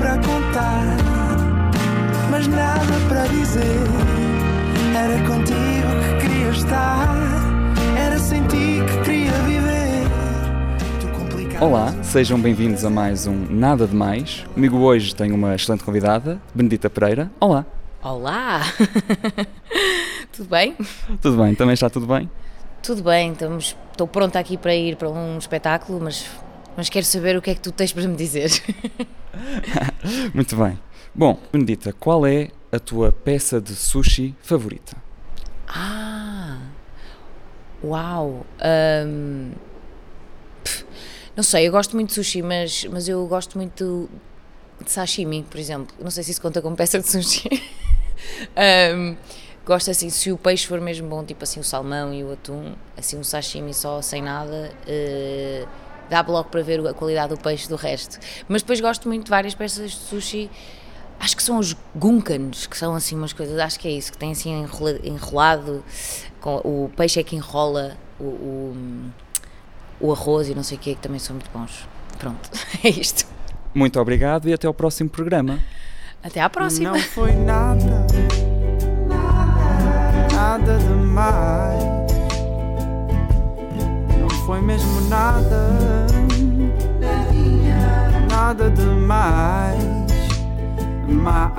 para contar, mas nada para dizer. Era contigo que queria estar, era sem ti que queria viver. Olá, sejam bem-vindos a mais um Nada de Mais. Comigo hoje tenho uma excelente convidada, Benedita Pereira. Olá. Olá! tudo bem? Tudo bem, também está tudo bem? Tudo bem, estamos, estou pronta aqui para ir para um espetáculo, mas, mas quero saber o que é que tu tens para me dizer. Muito bem. Bom, Benedita, qual é a tua peça de sushi favorita? Ah! Uau! pff, não sei, eu gosto muito de sushi, mas, mas eu gosto muito de sashimi, por exemplo. Não sei se isso conta como peça de sushi. Hum, gosto assim, se o peixe for mesmo bom, tipo assim o salmão e o atum, assim um sashimi só sem nada, eh, dá logo para ver a qualidade do peixe do resto. Mas depois gosto muito de várias peças de sushi. Acho que são os gunkans, que são assim umas coisas, acho que é isso, que tem assim enrola- enrolado, com, o peixe é que enrola o, o, o arroz e não sei o que, que também são muito bons. Pronto, é isto. Muito obrigado e até ao próximo programa. Até à próxima. Não foi nada nada, nada demais. Mais.